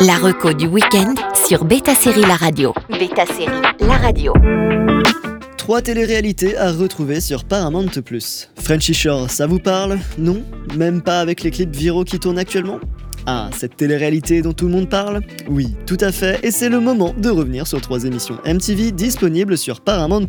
La reco du week-end sur Beta Série La Radio. Beta Série La Radio. Trois téléréalités à retrouver sur Paramount+. Frenchy Shore, ça vous parle? Non? Même pas avec les clips viraux qui tournent actuellement? Ah, cette télé-réalité dont tout le monde parle? Oui, tout à fait, et c'est le moment de revenir sur trois émissions MTV disponibles sur Paramount+.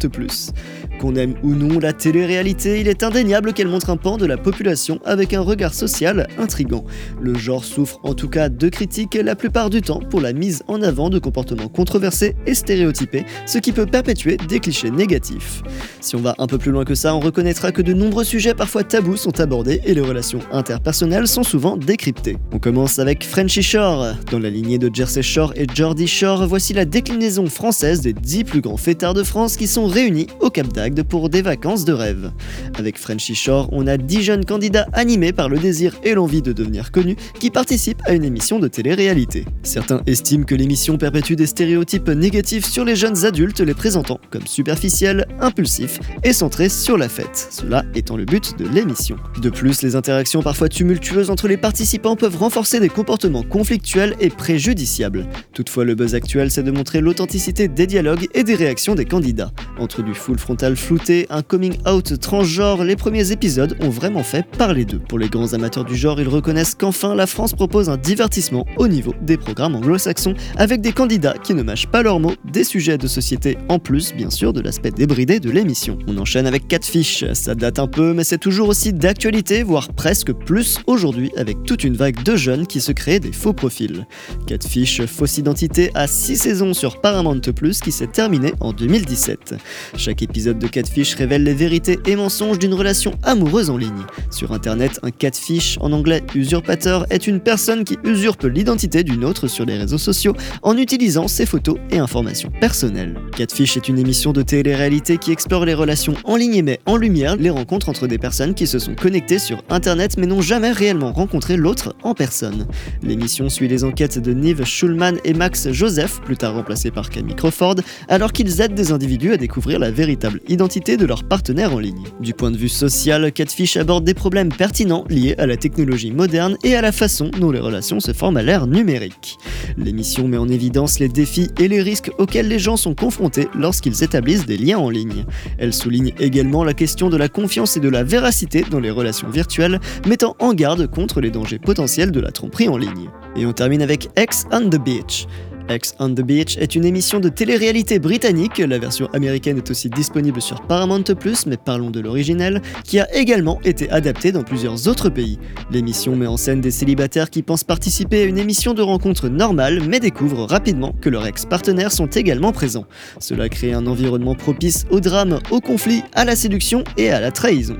Qu'on aime ou non la télé-réalité, il est indéniable qu'elle montre un pan de la population avec un regard social intrigant. Le genre souffre en tout cas de critiques la plupart du temps pour la mise en avant de comportements controversés et stéréotypés, ce qui peut perpétuer des clichés négatifs. Si on va un peu plus loin que ça, on reconnaîtra que de nombreux sujets parfois tabous sont abordés et les relations interpersonnelles sont souvent décryptées. On commence avec Frenchy Shore. Dans la lignée de Jersey Shore et Geordie Shore, voici la déclinaison française des 10 plus grands fêtards de France qui sont réunis au Cap d'Agde pour des vacances de rêve. Avec Frenchy Shore, on a 10 jeunes candidats animés par le désir et l'envie de devenir connus qui participent à une émission de télé-réalité. Certains estiment que l'émission perpétue des stéréotypes négatifs sur les jeunes adultes les présentant comme superficiels, impulsifs et centrés sur la fête, cela étant le but de l'émission. De plus, les interactions parfois tumultueuses entre les participants peuvent renforcer des comportements conflictuels et préjudiciables. Toutefois, le buzz actuel, c'est de montrer l'authenticité des dialogues et des réactions des candidats. Entre du full frontal flouté, un coming out transgenre, les premiers épisodes ont vraiment fait parler d'eux. Pour les grands amateurs du genre, ils reconnaissent qu'enfin la France propose un divertissement au niveau des programmes anglo-saxons, avec des candidats qui ne mâchent pas leurs mots, des sujets de société en plus, bien sûr, de l'aspect débridé de l'émission. On enchaîne avec Catfish, ça date un peu, mais c'est toujours aussi d'actualité, voire presque plus aujourd'hui, avec toute une vague de jeunes qui se créent des faux profils. Catfish, fausse identité, a 6 saisons sur Paramount Plus qui s'est terminée en 2017. Chaque épisode de Catfish révèle les vérités et mensonges d'une relation amoureuse en ligne. Sur internet, un catfish, en anglais usurpateur, est une personne qui usurpe l'identité d'une autre sur les réseaux sociaux en utilisant ses photos et informations personnelles. Catfish est une émission de télé-réalité qui explore les relations en ligne et met en lumière les rencontres entre des personnes qui se sont connectées sur internet mais n'ont jamais réellement rencontré l'autre en personne. L'émission suit les enquêtes de Nive Schulman et Max Joseph, plus tard remplacés par Camille Crawford, alors qu'ils aident des individus à découvrir la véritable identité de leur partenaire en ligne. Du point de vue social, Catfish aborde des problèmes pertinents liés à la technologie moderne et à la façon dont les relations se forment à l'ère numérique. L'émission met en évidence les défis et les risques auxquels les gens sont confrontés lorsqu'ils établissent des liens en ligne. Elle souligne également la question de la confiance et de la véracité dans les relations virtuelles, mettant en garde contre les dangers potentiels de la tromperie en ligne. Et on termine avec X on the Beach. X on the Beach est une émission de télé-réalité britannique, la version américaine est aussi disponible sur Paramount+, mais parlons de l'original, qui a également été adaptée dans plusieurs autres pays. L'émission met en scène des célibataires qui pensent participer à une émission de rencontre normale, mais découvrent rapidement que leurs ex-partenaires sont également présents. Cela crée un environnement propice au drame, au conflit, à la séduction et à la trahison.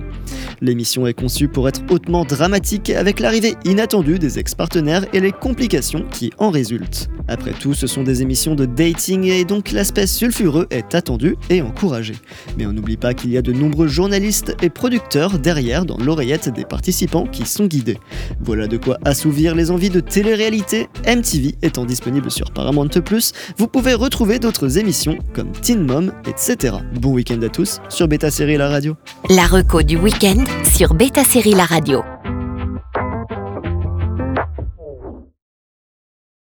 L'émission est conçue pour être hautement dramatique avec l'arrivée inattendue des ex-partenaires et les complications qui en résultent. Ce sont des émissions de dating et donc l'aspect sulfureux est attendu et encouragé. Mais on n'oublie pas qu'il y a de nombreux journalistes et producteurs derrière dans l'oreillette des participants qui sont guidés. Voilà de quoi assouvir les envies de télé-réalité. MTV étant disponible sur Paramount+, vous pouvez retrouver d'autres émissions comme Teen Mom, etc. Bon week-end à tous sur Beta Série La Radio. La reco du week-end sur Beta Série La Radio.